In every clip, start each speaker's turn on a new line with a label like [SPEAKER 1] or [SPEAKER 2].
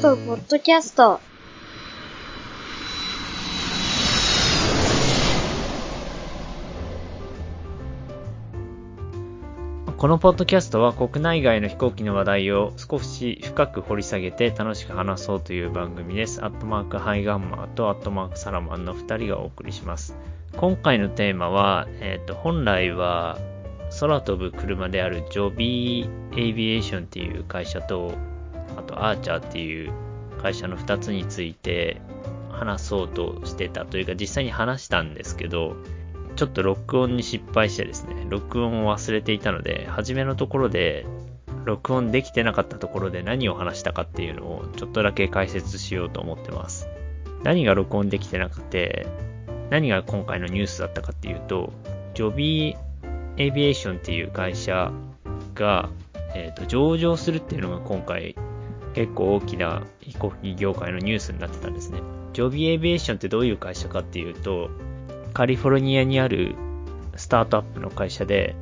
[SPEAKER 1] トポッドキャスト
[SPEAKER 2] このポッドキャストは国内外の飛行機の話題を少し深く掘り下げて楽しく話そうという番組です。アットマークハイガンマーとアットマークサラマンの2人がお送りします。今回のテーマは、えっ、と、本来は空飛ぶ車であるジョビーエイビエーションっていう会社と、あとアーチャーっていう会社の2つについて話そうとしてたというか実際に話したんですけど、ちょっと録音に失敗してですね、録音を忘れていたので、初めのところで、録音できてなかったところで何を話したかっていうのをちょっとだけ解説しようと思ってます。何が録音できてなくて、何が今回のニュースだったかっていうと、ジョビーエビエーションっていう会社が、えっ、ー、と、上場するっていうのが今回結構大きな飛行機業界のニュースになってたんですね。ジョビエビエーションってどういう会社かっていうと、カリフォルニアにあるスタートアップの会社で、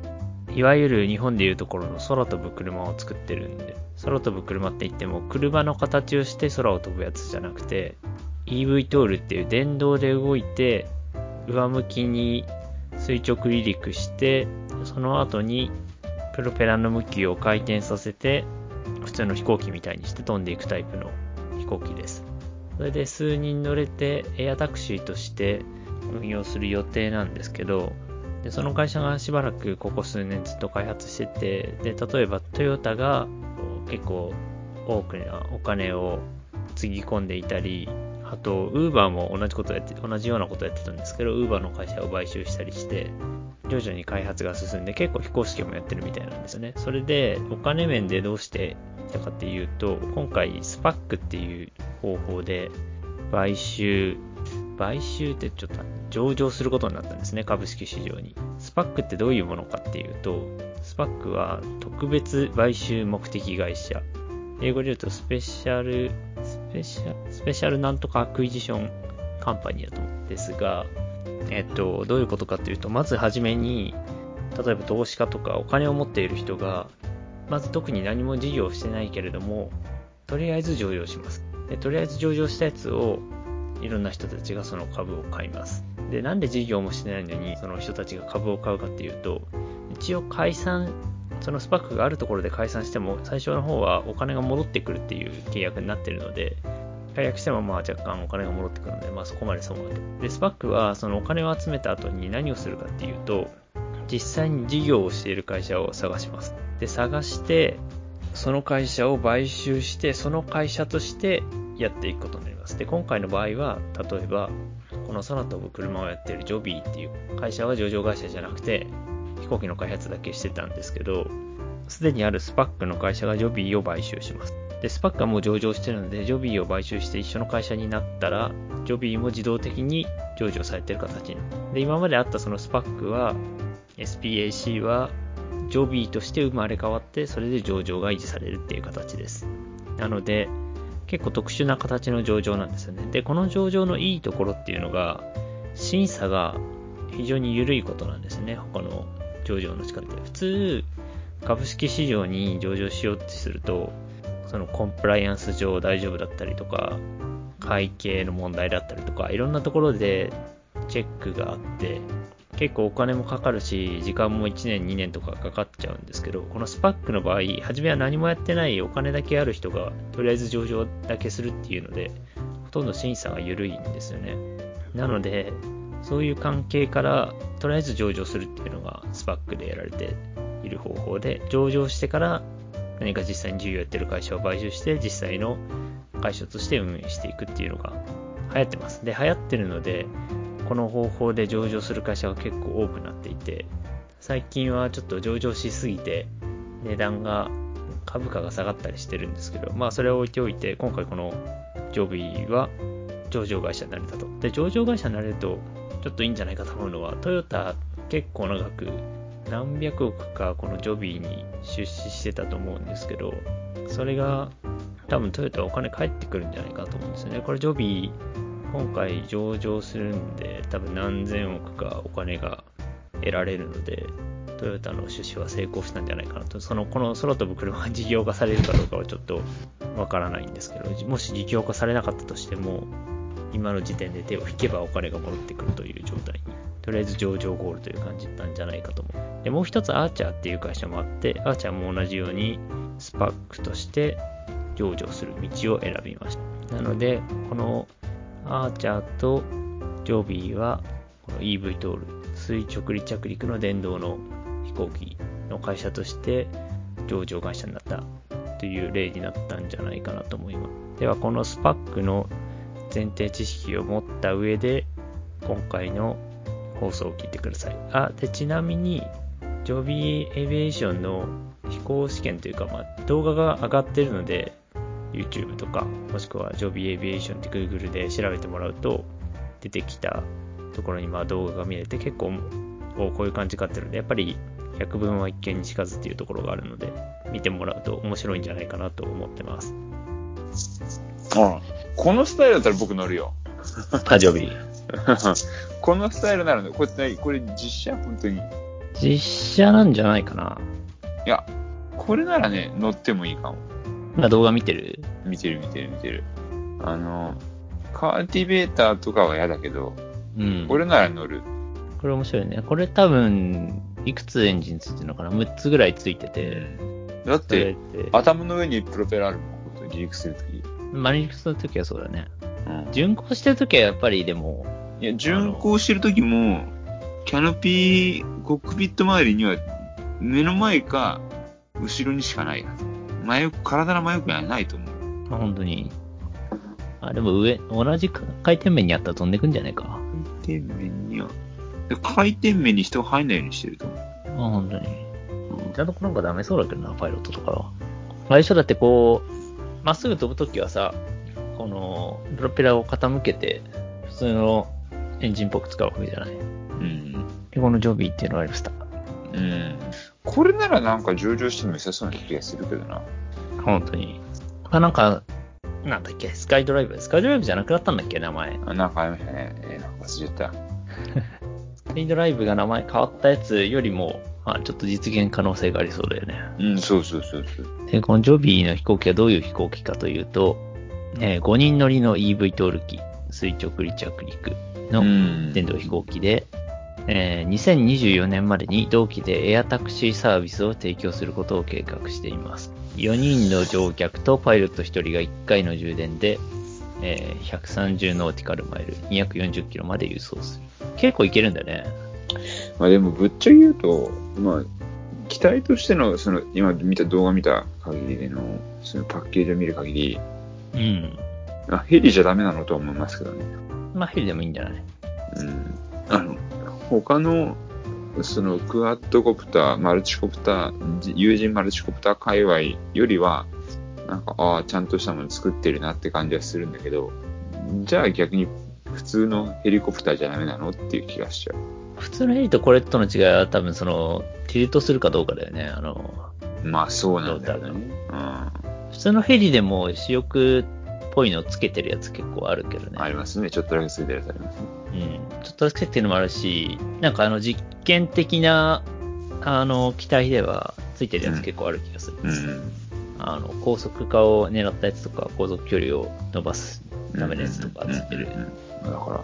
[SPEAKER 2] いわゆる日本でいうところの空飛ぶ車を作ってるんで、空飛ぶ車って言っても車の形をして空を飛ぶやつじゃなくて、EV トールっていう電動で動いて、上向きに垂直離陸して、その後にプロペラの向きを回転させて、普通の飛行機みたいにして飛んでいくタイプの飛行機です。それで数人乗れてエアタクシーとして運用する予定なんですけど、でその会社がしばらくここ数年ずっと開発してて、で、例えばトヨタが結構多くなお金をつぎ込んでいたり、あと、ウーバーも同じことやって、同じようなことやってたんですけど、ウーバーの会社を買収したりして、徐々に開発が進んで、結構非公式もやってるみたいなんですよね。それで、お金面でどうしてきたかっていうと、今回、スパックっていう方法で買収買収ってちょっと上場することになったんですね、株式市場に。スパックってどういうものかっていうと、スパックは特別買収目的会社。英語で言うと special、special、special なんとか acquisition company だと思うんですが、えっと、どういうことかっていうと、まずはじめに、例えば投資家とかお金を持っている人が、まず特に何も事業をしてないけれども、とりあえず上場します。でとりあえず上場したやつをいろんな人たちがその株を買います。で、なんで事業もしてないのに、その人たちが株を買うかっていうと、一応解散、そのスパックがあるところで解散しても、最初の方はお金が戻ってくるっていう契約になってるので、解約してもまあ若干お金が戻ってくるので、まあそこまで損はと。で、スパックはそのお金を集めた後に何をするかっていうと、実際に事業をしている会社を探します。で、探して、その会社を買収して、その会社としてやっていくことになります。で、今回の場合は、例えば、この空飛ぶ車をやっている Joby っていう会社は上場会社じゃなくて、飛行機の開発だけしてたんですけど、すでにある SPAC の会社が Joby を買収します。で、 SPAC はもう上場してるので、 Joby を買収して一緒の会社になったら、 Joby も自動的に上場されてる形になる。で、今まであったそのスパックは、SPAC は、 Joby として生まれ変わって、それで上場が維持されるっていう形です。なので、結構特殊な形の上場なんですよね。で、この上場のいいところっていうのが、審査が非常に緩いことなんですね。他の上場の仕方で。普通、株式市場に上場しようとすると、そのコンプライアンス上大丈夫だったりとか、会計の問題だったりとか、いろんなところでチェックがあって、結構お金もかかるし、時間も1年2年とかかかっちゃうんですけど、このスパックの場合、初めは何もやってないお金だけある人が、とりあえず上場だけするっていうので、ほとんど審査が緩いんですよね。なので、そういう関係から、とりあえず上場するっていうのがスパックでやられている方法で、上場してから何か実際に事業やってる会社を買収して、実際の会社として運営していくっていうのが流行ってます。で、流行ってるので、この方法で上場する会社が結構多くなっていて、最近はちょっと上場しすぎて、値段が、株価が下がったりしてるんですけど、まあそれを置いておいて、今回このジョビーは上場会社になれたと。で、上場会社になれると、ちょっといいんじゃないかと思うのは、トヨタ結構長く何百億かこのジョビーに出資してたと思うんですけど、それが多分トヨタお金返ってくるんじゃないかと思うんですよね。これジョビー今回上場するんで、多分何千億かお金が得られるので、トヨタの出資は成功したんじゃないかなと、その、この空飛ぶ車が事業化されるかどうかはちょっとわからないんですけど、もし事業化されなかったとしても、今の時点で手を引けばお金が戻ってくるという状態に、とりあえず上場ゴールという感じなんじゃないかと思う。で、もう一つアーチャーっていう会社もあって、アーチャーも同じようにスパックとして上場する道を選びました。なので、このアーチャーとジョビーは、この EV トール、垂直離着陸の電動の飛行機の会社として上場会社になったという例になったんじゃないかなと思います。では、このスパックの前提知識を持った上で、今回の放送を聞いてください。あ、で、ちなみに、ジョビーエビエーションの飛行試験というか、まあ、動画が上がってるので、YouTube とか、もしくはジョビーエビエーションって Google で調べてもらうと、出てきたところにまあ動画が見れて結構、おこういう感じかってるんで、やっぱり百聞は一見にしかずっていうところがあるので、見てもらうと面白いんじゃないかなと思ってます。
[SPEAKER 1] うん。このスタイルだったら僕乗るよ。
[SPEAKER 2] 誕生日。
[SPEAKER 1] このスタイルなら、これ、これ実写？本当に？
[SPEAKER 2] 実写なんじゃないかな。
[SPEAKER 1] いや、これならね、乗ってもいいかも。
[SPEAKER 2] 今動画見てる？
[SPEAKER 1] 見てる見てる見てる。あの、カーティベーターとかは嫌だけど、うん。これなら乗る。
[SPEAKER 2] これ面白いね。これ多分、いくつエンジンついてるのかな ?6 つぐらいついてて。
[SPEAKER 1] だって、頭の上にプロペラあるもん。離陸するとき。
[SPEAKER 2] 離陸するときはそうだね。うん。巡航してるときはやっぱりでも。
[SPEAKER 1] いや、巡航してるときも、キャノピー、コックピット周りには、目の前か、後ろにしかないはず。真体の真横にはないと思う。
[SPEAKER 2] あ、本当に。あ、でも上、同じ回転面にあったら飛んでくんじゃないか。
[SPEAKER 1] 回転面には、回転面に人が入んないようにしてると思う。
[SPEAKER 2] あ、本当に。ちゃんとなんかダメそうだけどな、パイロットとかは。最初だってこう、まっすぐ飛ぶときはさ、この、プロペラを傾けて、普通のエンジンっぽく使うわけじゃない。うん。で、このジョビーっていうのはありました。
[SPEAKER 1] うん。これならなんか上場しても良さそうな気がするけどな。
[SPEAKER 2] 本当に。あ、なんか、なんだっけ、スカイドライブ？スカイドライブじゃなくなったんだっけ、名前。
[SPEAKER 1] あ、なんかありましたね。えー、忘れた。
[SPEAKER 2] スカイドライブが名前変わったやつよりも、あ、ちょっと実現可能性がありそうだよね。
[SPEAKER 1] うん、そうそうそうそう。
[SPEAKER 2] で、このジョビーの飛行機はどういう飛行機かというと、えー、5人乗りの EV トール機、垂直離着陸の電動飛行機で、えー、2024年までに同期でエアタクシーサービスを提供することを計画しています。4人の乗客とパイロット1人が1回の充電で、えー、130ノーティカルマイル、240キロまで輸送する。結構いけるんだね。
[SPEAKER 1] まあでもぶっちゃけ言うと、まあ、機体としての、その、今見た動画見た限りでの、そのパッケージを見る限り、うん。あ、ヘリじゃダメなのとは思いますけどね。
[SPEAKER 2] まあヘリでもいいんじゃない？
[SPEAKER 1] うん。あの、他の、そのクワッドコプター、マルチコプター、友人マルチコプター界隈よりは、なんか、ああ、ちゃんとしたもの作ってるなって感じはするんだけど、じゃあ逆に普通のヘリコプターじゃダメなのっていう気がしちゃう。
[SPEAKER 2] 普通のヘリとこれとの違いは多分その、ティルトするかどうかだよね。あの、
[SPEAKER 1] まあそうなんだよね。
[SPEAKER 2] うん。普通のヘリでも主翼っぽいのつけてるやつ結構あるけどね。
[SPEAKER 1] ありますね。ちょっとだけついてるやつありますね。
[SPEAKER 2] うん。ちょっとだけてるのもあるし、なんかあの実験的な、あの、機体ではついてるやつ結構ある気がする。うん、うんあの、高速化を狙ったやつとか、高速距離を伸ばすためのやつとかつってる。だか
[SPEAKER 1] ら、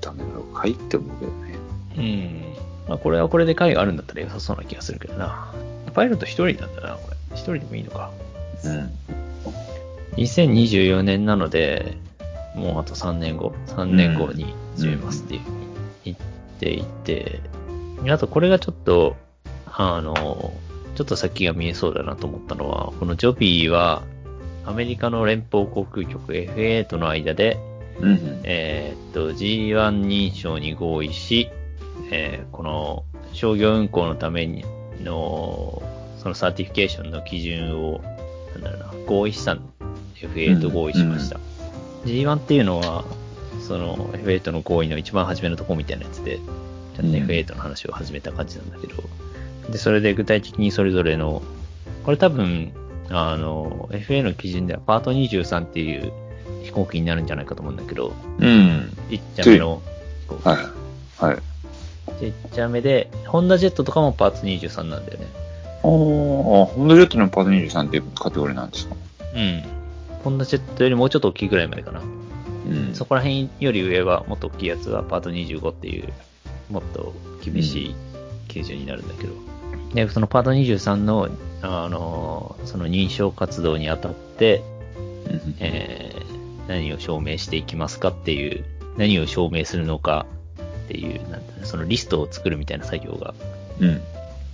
[SPEAKER 1] ダメなのかいって思うけどね。
[SPEAKER 2] うん。まあ、これはこれで回があるんだったら良さそうな気がするけどな。パイロット一人なんだな、これ。一人でもいいのか。うん。2024年なので、もうあと3年後、3年後に始めますっていうふうに言っていて、あとこれがちょっと、あの、ちょっと先が見えそうだなと思ったのは、このジョビーは、アメリカの連邦航空局 FA との間で、うん、えー、っと、G1 認証に合意し、えー、この商業運航のためにの、その certification の基準を、なんだろうな、合意した FA と合意しました。うん、G1 っていうのは、その FA との合意の一番初めのとこみたいなやつで、ちゃんと FA との話を始めた感じなんだけど、で、それで具体的にそれぞれの、これ多分、あの、FA の基準ではパート23っていう飛行機になるんじゃないかと思うんだけど、うん。1ちゃ目の飛行機。はい。はい。ちっちゃめで、ホンダジェットとかもパーツ23なんだよね。
[SPEAKER 1] ああ、ホンダジェットのパート23ってカテゴリーなんですか？
[SPEAKER 2] うん。ホンダジェットよりもうちょっと大きいぐらいまでかな。
[SPEAKER 1] うん。
[SPEAKER 2] そこら辺より上はもっと大きいやつはパート25っていう、もっと厳しい基準になるんだけど。で、そのパート23の、あの、その認証活動にあたって、
[SPEAKER 1] うん
[SPEAKER 2] えー何を証明していきますかっていう、何を証明するのかっていう、なんそのリストを作るみたいな作業が
[SPEAKER 1] うん。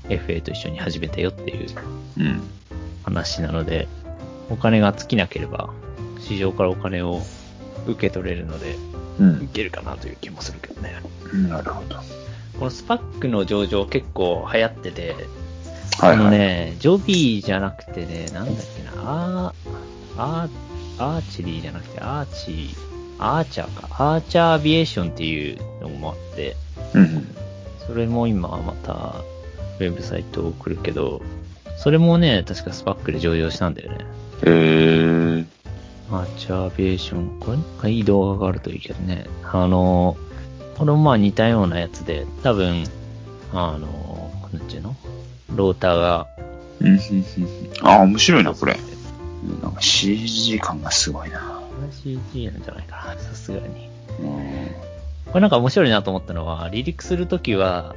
[SPEAKER 2] FA と一緒に始めたよっていう
[SPEAKER 1] うん。
[SPEAKER 2] 話なので、お金が尽きなければ、市場からお金を受け取れるので、
[SPEAKER 1] うん
[SPEAKER 2] い。けるかなという気もするけどね。
[SPEAKER 1] うん。なるほど。
[SPEAKER 2] この SPAC の上場結構流行ってて、
[SPEAKER 1] はい、
[SPEAKER 2] あの
[SPEAKER 1] はい。
[SPEAKER 2] ね、 Joby じゃなくてね、なんだっけな、あー、アーチェリーじゃなくて、アーチ、アーチャーか、アーチャーアビエーションっていうのもあって、
[SPEAKER 1] うん。
[SPEAKER 2] それも今また、ウェブサイトを送るけど、それもね、確か SPAC で上場したんだよね。
[SPEAKER 1] へー。
[SPEAKER 2] アーチャーアビエーション。これなんかいい動画があるといいけどね。あの、これもまあ似たようなやつで、多分、あの、なんていうの？ローターが。
[SPEAKER 1] うんうんうんああ、面白いな、これ。なんか CG 感がすごいな。
[SPEAKER 2] これ CG なんじゃないかな、さすがに。
[SPEAKER 1] うん。
[SPEAKER 2] これなんか面白いなと思ったのは、離陸するときは、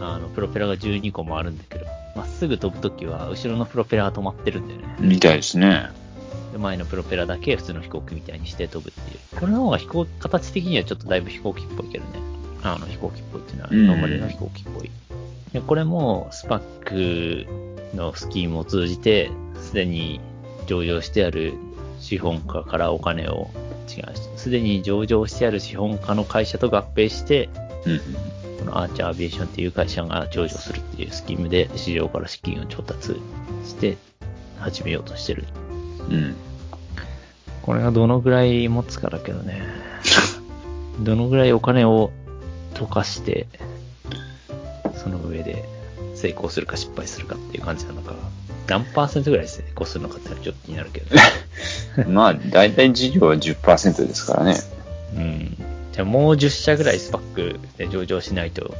[SPEAKER 2] あの、プロペラが12個もあるんだけど、まっすぐ飛ぶときは、後ろのプロペラが止まってるんだよね。
[SPEAKER 1] みたいですね。
[SPEAKER 2] で前のプロペラだけ普通の飛行機みたいにして飛ぶっていう。これの方が飛行、形的にはちょっとだいぶ飛行機っぽいけどね。あの、飛行機っぽいっていうのは、
[SPEAKER 1] うん
[SPEAKER 2] ノーマルの飛行機っぽい。で、これも、スパックのスキームを通じて、すでに上場してある資本家からお金を、違う、すでに上場してある資本家の会社と合併して、
[SPEAKER 1] うん。
[SPEAKER 2] このアーチャーアビエーションっていう会社が上場するっていうスキームで市場から資金を調達して始めようとしてる。
[SPEAKER 1] うん。
[SPEAKER 2] これがどのぐらい持つかだけどね。どのぐらいお金を溶かして、その上で成功するか失敗するかっていう感じなのか、何パーセントぐらい成功するのかってちょっと気になるけど。
[SPEAKER 1] まあ、大体事業は10%ですからね。
[SPEAKER 2] うん。じゃあもう10社ぐらいスパックで上場しないと、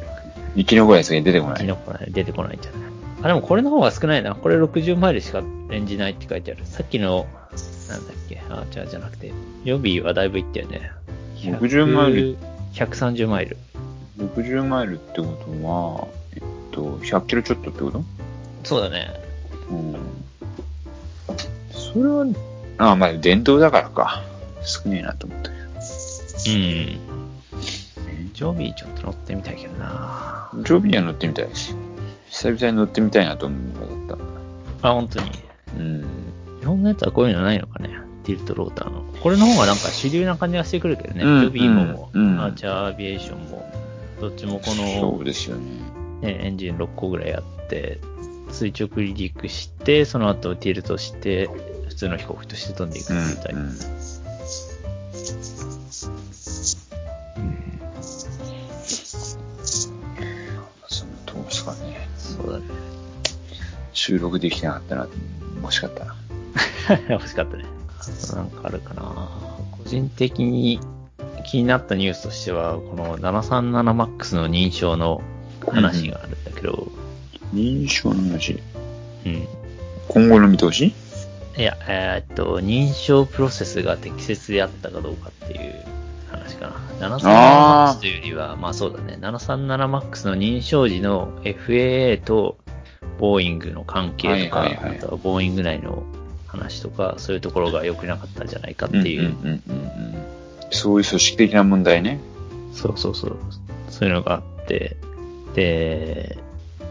[SPEAKER 1] 生き残りやつが出てこない。
[SPEAKER 2] 生き残らない、出てこないんじゃない？あ、でもこれの方が少ないな。これ60マイルしか演じないって書いてある。さっきの、なんだっけ、アーチャーじゃなくて、予備はだいぶいったよね。
[SPEAKER 1] 60マイル。
[SPEAKER 2] 130マイル。
[SPEAKER 1] 60マイルってことは、えっと、100キロちょっとってこと？
[SPEAKER 2] そうだね。
[SPEAKER 1] うん。それは、ああ、まあ、電動だからか。少ねえなと思ったけど。
[SPEAKER 2] うん。ジョビーちょっと乗ってみたいけどな
[SPEAKER 1] ジョビーは乗ってみたいです。久々に乗ってみたいなと思うのだっ
[SPEAKER 2] あ、本当に。
[SPEAKER 1] た。うん。
[SPEAKER 2] 日本のやつはこういうのないのかねティルトローターの。これの方がなんか主流な感じがしてくるけどね。
[SPEAKER 1] うん
[SPEAKER 2] ジョビーも、
[SPEAKER 1] うんうん
[SPEAKER 2] アーチャーアビエーションも、どっちもこ
[SPEAKER 1] そう
[SPEAKER 2] の、
[SPEAKER 1] ですよね。
[SPEAKER 2] ね、エンジン6個ぐらいあって、垂直離陸して、その後ティルトして、普通の飛行機として飛んでいく
[SPEAKER 1] うん。
[SPEAKER 2] みたいな。
[SPEAKER 1] うんそ収録できなかったな。惜しかったな。
[SPEAKER 2] 欲しかったね。なんかあるかな個人的に気になったニュースとしては、この 737MAX の認証の話があるんだけど、
[SPEAKER 1] 認証の話？
[SPEAKER 2] うん。
[SPEAKER 1] 今後の見通し？
[SPEAKER 2] いや、えーっと、認証プロセスが適切であったかどうかっていう話かな。
[SPEAKER 1] あ
[SPEAKER 2] 737MAX というよりは、まあそうだね。737MAX の認証時の FAA とボーイングの関係とか、
[SPEAKER 1] はいはいはい
[SPEAKER 2] あとはボーイング内の話とか、そういうところが良くなかったんじゃないかっていう、
[SPEAKER 1] うんうんうんうんうんそういう組織的な問題ね。
[SPEAKER 2] そうそうそう。そういうのがあって、で、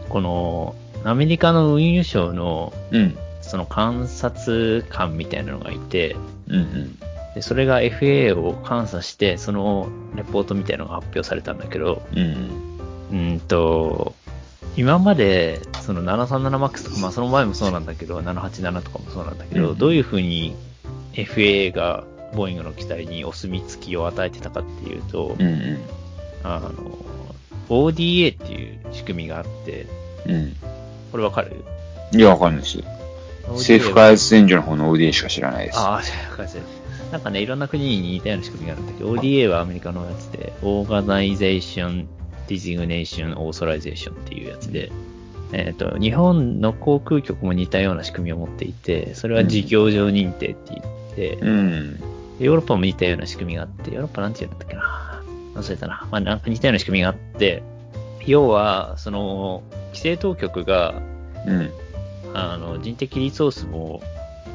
[SPEAKER 2] この、アメリカの運輸省の、
[SPEAKER 1] うん。
[SPEAKER 2] その観察官みたいなのがいて、
[SPEAKER 1] うんうん。
[SPEAKER 2] で、それが FAA を監査して、そのレポートみたいなのが発表されたんだけど、
[SPEAKER 1] うんうん。
[SPEAKER 2] うんと、今まで、その 737MAX とか、まあその前もそうなんだけど、787とかもそうなんだけど、
[SPEAKER 1] うん
[SPEAKER 2] どういうふうに FAA がボーイングの機体にお墨付きを与えてたかっていうと、
[SPEAKER 1] うんうん。
[SPEAKER 2] あの、ODA っていう仕組みがあって、
[SPEAKER 1] うん。
[SPEAKER 2] これわかる？
[SPEAKER 1] いや、わかんないです。政府開発援助の方の ODA しか知らないです。
[SPEAKER 2] ああ、政府開発なんかね、いろんな国に似たような仕組みがあるんだけど、ODA はアメリカのやつで、 Organization Designation Authorization っていうやつで、えっ、と、日本の航空局も似たような仕組みを持っていて、それは事業場認定って言って、
[SPEAKER 1] うん。
[SPEAKER 2] ヨーロッパも似たような仕組みがあって、ヨーロッパなんて言うんだったっけな？忘れたな。まあ、なんか似たような仕組みがあって、要は、その、規制当局が、
[SPEAKER 1] うん。
[SPEAKER 2] あの、人的リソースも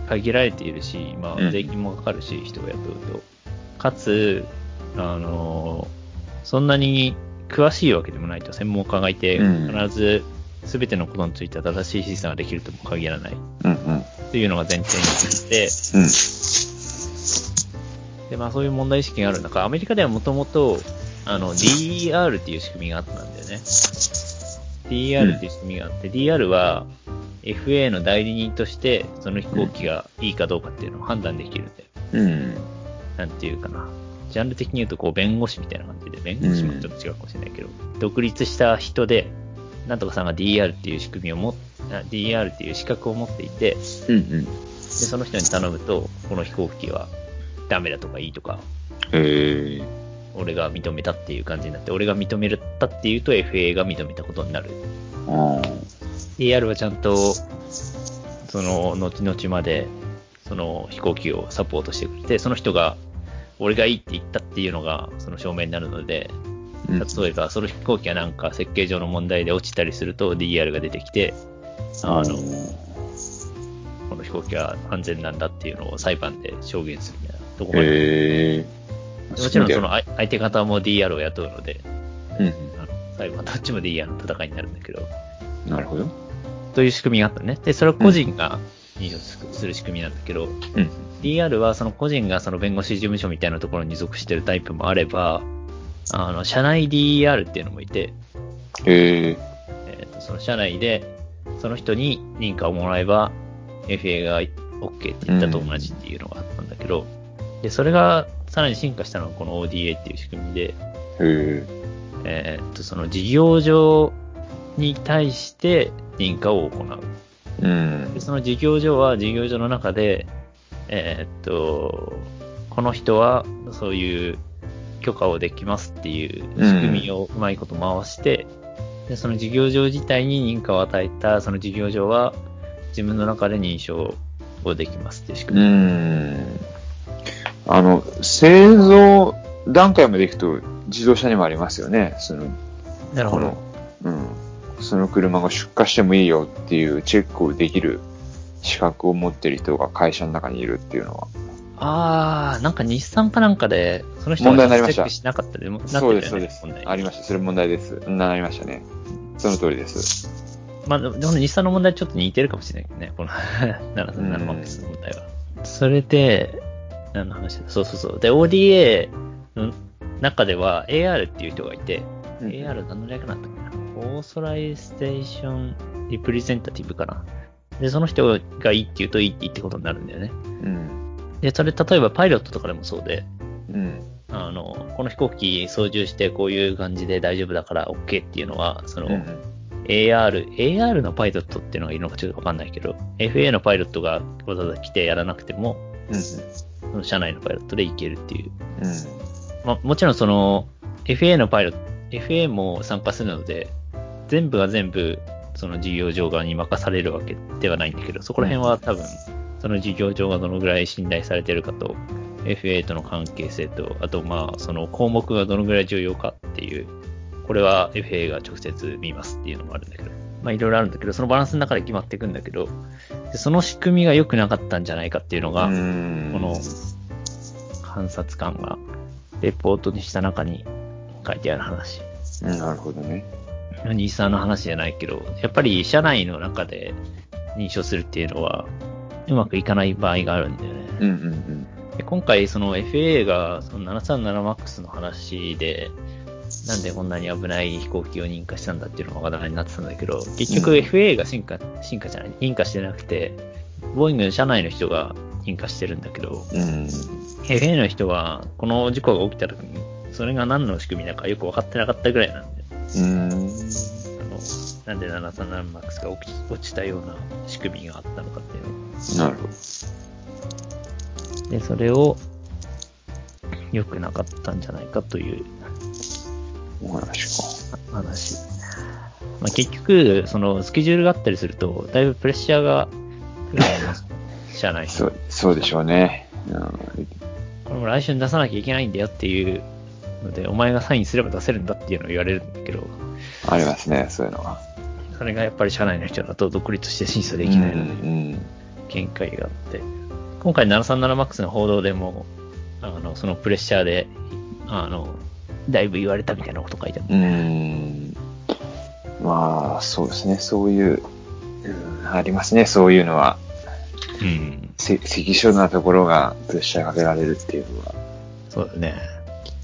[SPEAKER 2] 限られているし、まあ、
[SPEAKER 1] うん
[SPEAKER 2] 税金もかかるし、人を雇うと。かつ、あの、そんなに詳しいわけでもないと、専門家がいて、
[SPEAKER 1] うん
[SPEAKER 2] 必ず全てのことについて正しい審査ができるとも限らない
[SPEAKER 1] うん。うん。
[SPEAKER 2] というのが前提について、
[SPEAKER 1] うん。
[SPEAKER 2] で、まあそういう問題意識がある中、アメリカではもともと、あの、DER っていう仕組みがあったんだよね。DER っていう仕組みがあって、DR は FA の代理人として、その飛行機がいいかどうかっていうのを判断できるんだよ。
[SPEAKER 1] うん。
[SPEAKER 2] なんていうかな。ジャンル的に言うと、こう、弁護士みたいな感じで、弁護士もちょっと違うかもしれないけど、独立した人で、なんとかさんが DR っていう仕組みを持っ、あ DR っていう資格を持っていて、
[SPEAKER 1] うん。うん。
[SPEAKER 2] で、その人に頼むと、この飛行機はダメだとかいいとか、
[SPEAKER 1] へえ。
[SPEAKER 2] 俺が認めたっていう感じになって、俺が認めたっていうと FA が認めたことになる。
[SPEAKER 1] ああ。
[SPEAKER 2] ER はちゃんと、その、後々まで、その飛行機をサポートしてくれて、その人が、俺がいいって言ったっていうのが、その証明になるので、
[SPEAKER 1] うん
[SPEAKER 2] 例えば、その飛行機がなんか設計上の問題で落ちたりすると DR が出てきて、あの、この飛行機は安全なんだっていうのを裁判で証言するみたいなとこまで。もちろんその相相手方も DR を雇うので、
[SPEAKER 1] うん。
[SPEAKER 2] あの裁判どっちも DR の戦いになるんだけど、
[SPEAKER 1] なるほど。
[SPEAKER 2] という仕組みがあったね。で、それを個人が認証する仕組みなんだけど、
[SPEAKER 1] うん。
[SPEAKER 2] DR はその個人がその弁護士事務所みたいなところに属してるタイプもあれば、あの、社内 DR っていうのもいて、
[SPEAKER 1] へえ。
[SPEAKER 2] えーとその社内で、その人に認可をもらえば、FA が OK って言ったと同じっていうのがあったんだけど、で、それがさらに進化したのがこの ODA っていう仕組みで、
[SPEAKER 1] へえ。
[SPEAKER 2] えーっと、その事業上に対して認可を行う。
[SPEAKER 1] うん
[SPEAKER 2] で。その事業上は事業上の中で、えーっと、この人はそういう許可をできますっていう仕組みをうまいこと回して、で、その事業上自体に認可を与えたその事業上は自分の中で認証をできますっていう仕
[SPEAKER 1] う
[SPEAKER 2] 組み。
[SPEAKER 1] ん。あの、製造段階まで行くと自動車にもありますよね。その、
[SPEAKER 2] なるほど
[SPEAKER 1] うん。その車が出荷してもいいよっていうチェックをできる資格を持ってる人が会社の中にいるっていうのは。
[SPEAKER 2] あー、なんか日産かなんかで、その人
[SPEAKER 1] 問題になりました
[SPEAKER 2] チェックしなかったでも、
[SPEAKER 1] そうです、そうです。ありました。それ問題です。なりましたね。その通りです。
[SPEAKER 2] まあ、でも日産の問題ちょっと似てるかもしれないけどね、この737マックスの問題は。それで、何の話だそうそうそう。で、ODA の中では AR っていう人がいて、
[SPEAKER 1] うん
[SPEAKER 2] AR 何の略なんだっけ？なオーソライステーションリプレゼンタティブかな。で、その人がいいって言うといいって言ってことになるんだよね。
[SPEAKER 1] うん。
[SPEAKER 2] で、それ例えばパイロットとかでもそうで、
[SPEAKER 1] うん。
[SPEAKER 2] あの、この飛行機操縦してこういう感じで大丈夫だから OK っていうのは、その、
[SPEAKER 1] うん。
[SPEAKER 2] AR、AR のパイロットっていうのがいるのかちょっとわかんないけど、FA のパイロットがわざわざ来てやらなくても、
[SPEAKER 1] うん。
[SPEAKER 2] その社内のパイロットで行けるっていう。
[SPEAKER 1] うん。
[SPEAKER 2] まあ、もちろんその、FA のパイロット、FA も参加するので、全部が全部、その事業上側に任されるわけではないんだけど、そこら辺は多分、その事業上がどのぐらい信頼されてるかと、FA との関係性と、あとまあ、その項目がどのぐらい重要かっていう、これは FA が直接見ますっていうのもあるんだけど、まあいろいろあるんだけど、そのバランスの中で決まっていくんだけど、でその仕組みが良くなかったんじゃないかっていうのが、
[SPEAKER 1] うん
[SPEAKER 2] この観察官がレポートにした中に書いてある話。
[SPEAKER 1] うんなるほどね。
[SPEAKER 2] 日産の話じゃないけど、やっぱり社内の中で認証するっていうのは、うまくいかない場合があるんだよね。
[SPEAKER 1] うんうん
[SPEAKER 2] で今回、その FA がその 737MAX の話で、なんでこんなに危ない飛行機を認可したんだっていうのが話題になってたんだけど、結局
[SPEAKER 1] うん
[SPEAKER 2] FA が進化、進化じゃない、認可してなくて、ボーイングの社内の人が認可してるんだけど、
[SPEAKER 1] うん。うん。
[SPEAKER 2] FA の人は、この事故が起きた時に、それが何の仕組みだかよく分かってなかったぐらいな
[SPEAKER 1] うん。
[SPEAKER 2] あの、なんで 737MAX が起き落ちたような仕組みがあったのかっていうの
[SPEAKER 1] なるほど。
[SPEAKER 2] で、それを、良くなかったんじゃないかという
[SPEAKER 1] お話か。
[SPEAKER 2] 話。まあ、結局、その、スケジュールがあったりすると、だいぶプレッシャーが来ると思います。社内に
[SPEAKER 1] そう、そうでしょうね。うん
[SPEAKER 2] これも来週に出さなきゃいけないんだよっていうので、お前がサインすれば出せるんだっていうのを言われるんだけど、
[SPEAKER 1] ありますね、そういうのは。
[SPEAKER 2] それがやっぱり社内の人だと独立して審査で
[SPEAKER 1] う
[SPEAKER 2] きないので、
[SPEAKER 1] ん、
[SPEAKER 2] 限界があって。今回 737MAX の報道でも、あの、そのプレッシャーで、あの、だいぶ言われたみたいなこと書いてある。
[SPEAKER 1] うん。うん。まあ、そうですね、そういう、うんありますね、そういうのは。
[SPEAKER 2] うん。
[SPEAKER 1] せ関所なところがプレッシャーかけられるっていうのは。
[SPEAKER 2] そうだね。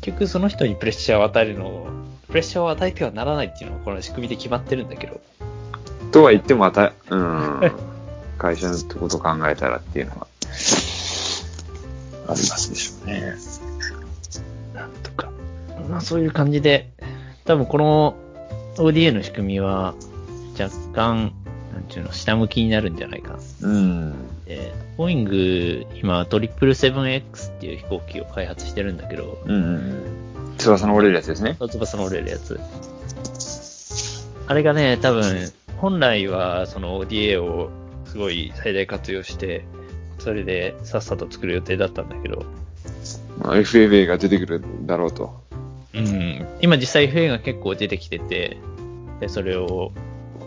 [SPEAKER 2] 結局その人にプレッシャーを与えるのを、プレッシャーを与えてはならないっていうのがこの仕組みで決まってるんだけど、
[SPEAKER 1] とは言ってもまた、うん、会社のことを考えたらっていうのは、ありますでしょうね。
[SPEAKER 2] なんとか。まあそういう感じで、多分この ODA の仕組みは若干、なんちゅうの、下向きになるんじゃないかな。
[SPEAKER 1] うん。
[SPEAKER 2] で、ボーイング、今、トリプルセブン X っていう飛行機を開発してるんだけど、
[SPEAKER 1] うんうんうん。翼の折れるやつですね。
[SPEAKER 2] 翼の折れるやつ。あれがね、多分、本来はその ODA をすごい最大活用して、それでさっさと作る予定だったんだけど、
[SPEAKER 1] まあ FAA が出てくるだろうと。
[SPEAKER 2] うん、今実際 FA が結構出てきてて、で、それを、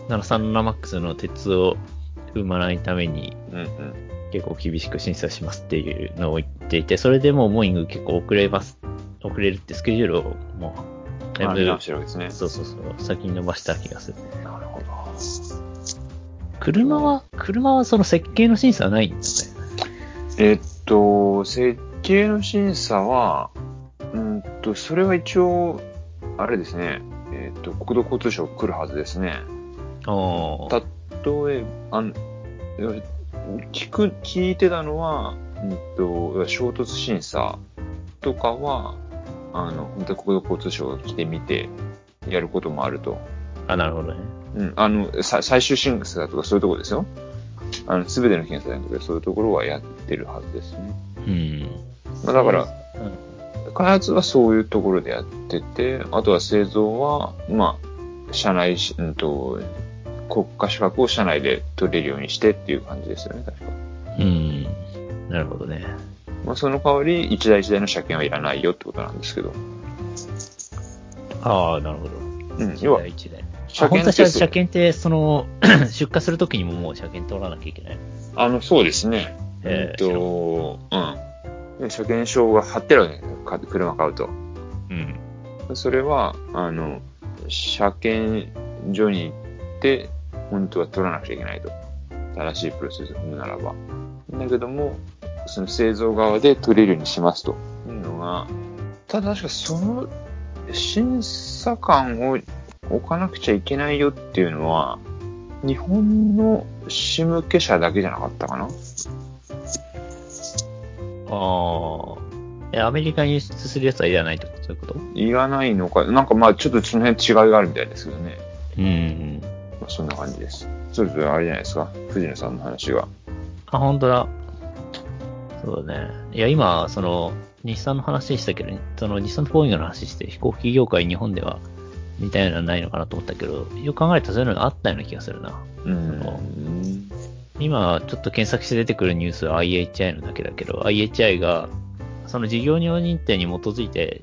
[SPEAKER 2] 737MAX の鉄を踏まないために。結構厳しく審査しますっていうのを言っていて、それでもうボーイング結構遅れます、遅れるってスケジュールをもう、だいぶ
[SPEAKER 1] ね。
[SPEAKER 2] そうそうそう、先に伸ばした気がする。
[SPEAKER 1] なるほど。
[SPEAKER 2] 車は、車はその設計の審査はないんだよね。
[SPEAKER 1] えっと、設計の審査は、うんと、それは一応、あれですね、えっと、国土交通省来るはずですね。
[SPEAKER 2] あ
[SPEAKER 1] たとえ、あん、聞く、聞いてたのは、うんと、衝突審査とかは、あの、本当に国土交通省が来てみて、やることもあると。
[SPEAKER 2] あ、なるほどね。
[SPEAKER 1] うん、あの、さ最終審査とかそういうところですよ。あの、すべての検査じゃなくて、そういうところはやってるはずですね。
[SPEAKER 2] うん。
[SPEAKER 1] まあ、だから、
[SPEAKER 2] うん、
[SPEAKER 1] 開発はそういうところでやってて、あとは製造は、まあ、社内し、うんと、国家資格を社内で取れるようにしてっていう感じですよね、確か。
[SPEAKER 2] うん。なるほどね。
[SPEAKER 1] まあ、その代わり、一台一台の車検はいらないよってことなんですけど。
[SPEAKER 2] ああ、なるほど。
[SPEAKER 1] うん、
[SPEAKER 2] 一
[SPEAKER 1] 要は
[SPEAKER 2] 台、一台。
[SPEAKER 1] 車
[SPEAKER 2] あ本当は
[SPEAKER 1] 検って
[SPEAKER 2] 車検って、その、出荷するときにももう車検取らなきゃいけない。
[SPEAKER 1] あの、そうですね。
[SPEAKER 2] えー
[SPEAKER 1] うんと、うん。で車検証が貼ってあるわけです車買うと。
[SPEAKER 2] うん。
[SPEAKER 1] それは、あの、車検所に行って、本当は取らなくちゃいけないと。正しいプロセスを踏むならば。だけども、その製造側で取れるようにしますというのが、ただ確かその審査官を置かなくちゃいけないよっていうのは、日本の仕向け者だけじゃなかったかな？
[SPEAKER 2] ああ。え、アメリカに輸出するやつはいらないとか、そういうこと？
[SPEAKER 1] 言わないのか、なんかまあちょっとその辺違いがあるみたいですけどね。
[SPEAKER 2] うん。
[SPEAKER 1] まあ、そんな感じです。それぞれあれじゃないですか？藤野さんの話が。
[SPEAKER 2] あ、本当だ。そうだね。いや、今、その、日産の話したけど、その日産とボーイングの話して、飛行機業界日本では似たようなのはないのかなと思ったけど、よく考えたらそういうのがあったような気がするな。
[SPEAKER 1] うん。
[SPEAKER 2] 今、ちょっと検索して出てくるニュースは IHI のだけだけど、IHI が、その事業認定に基づいて、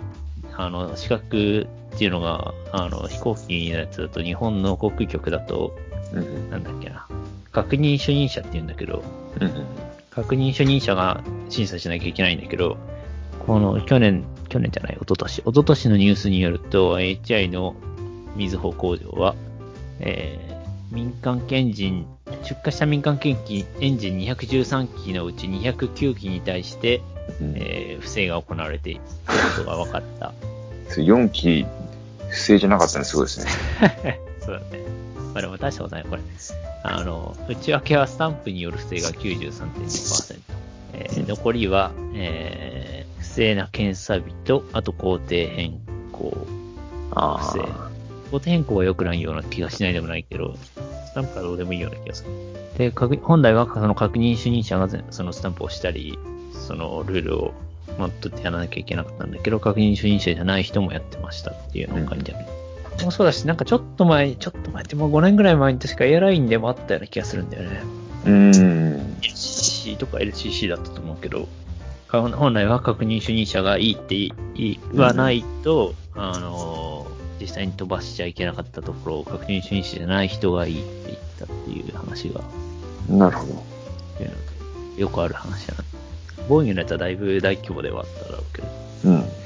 [SPEAKER 2] あの、資格っていうのが、あの、飛行機のやつだと、日本の航空局だと、
[SPEAKER 1] うん。
[SPEAKER 2] なんだっけな、確認主任者って言うんだけど、
[SPEAKER 1] うん。
[SPEAKER 2] 確認主任者が審査しなきゃいけないんだけど、この去年、去年じゃない、一昨年一昨年のニュースによると、HI の水穂工場は、えー、民間機エンジン、出荷した民間機エンジン213機のうち209機に対して、
[SPEAKER 1] うん
[SPEAKER 2] えー不正が行われていることが分かった。
[SPEAKER 1] それ4期、不正じゃなかったのすごいですね。
[SPEAKER 2] そうだね。まあでも大したことない、これ。あの、内訳はスタンプによる不正が93.2%。えー残りは、えー不正な検査日と、あと工程変更。
[SPEAKER 1] あ
[SPEAKER 2] 不正
[SPEAKER 1] あ。
[SPEAKER 2] 工程変更は良くないような気がしないでもないけど、スタンプはどうでもいいような気がする。で、確本来はその確認主任者がぜそのスタンプをしたり、そのルールを守ってやらなきゃいけなかったんだけど、確認主任者じゃない人もやってましたっていうのが書いてある。もそうだし、なんかちょっと前、ちょっと前ってもう5年ぐらい前に確かエアラインでもあったような気がするんだよね。
[SPEAKER 1] うん。
[SPEAKER 2] LCC とか LCC だったと思うけど、か本来は確認主任者がいいって言わないと、あの、実際に飛ばしちゃいけなかったところを確認主任者じゃない人がいいって言ったっていう話が、
[SPEAKER 1] なるほど。
[SPEAKER 2] よくある話だな。ボーイングのやつはだいぶ大規模ではあっただろうけど。
[SPEAKER 1] うん。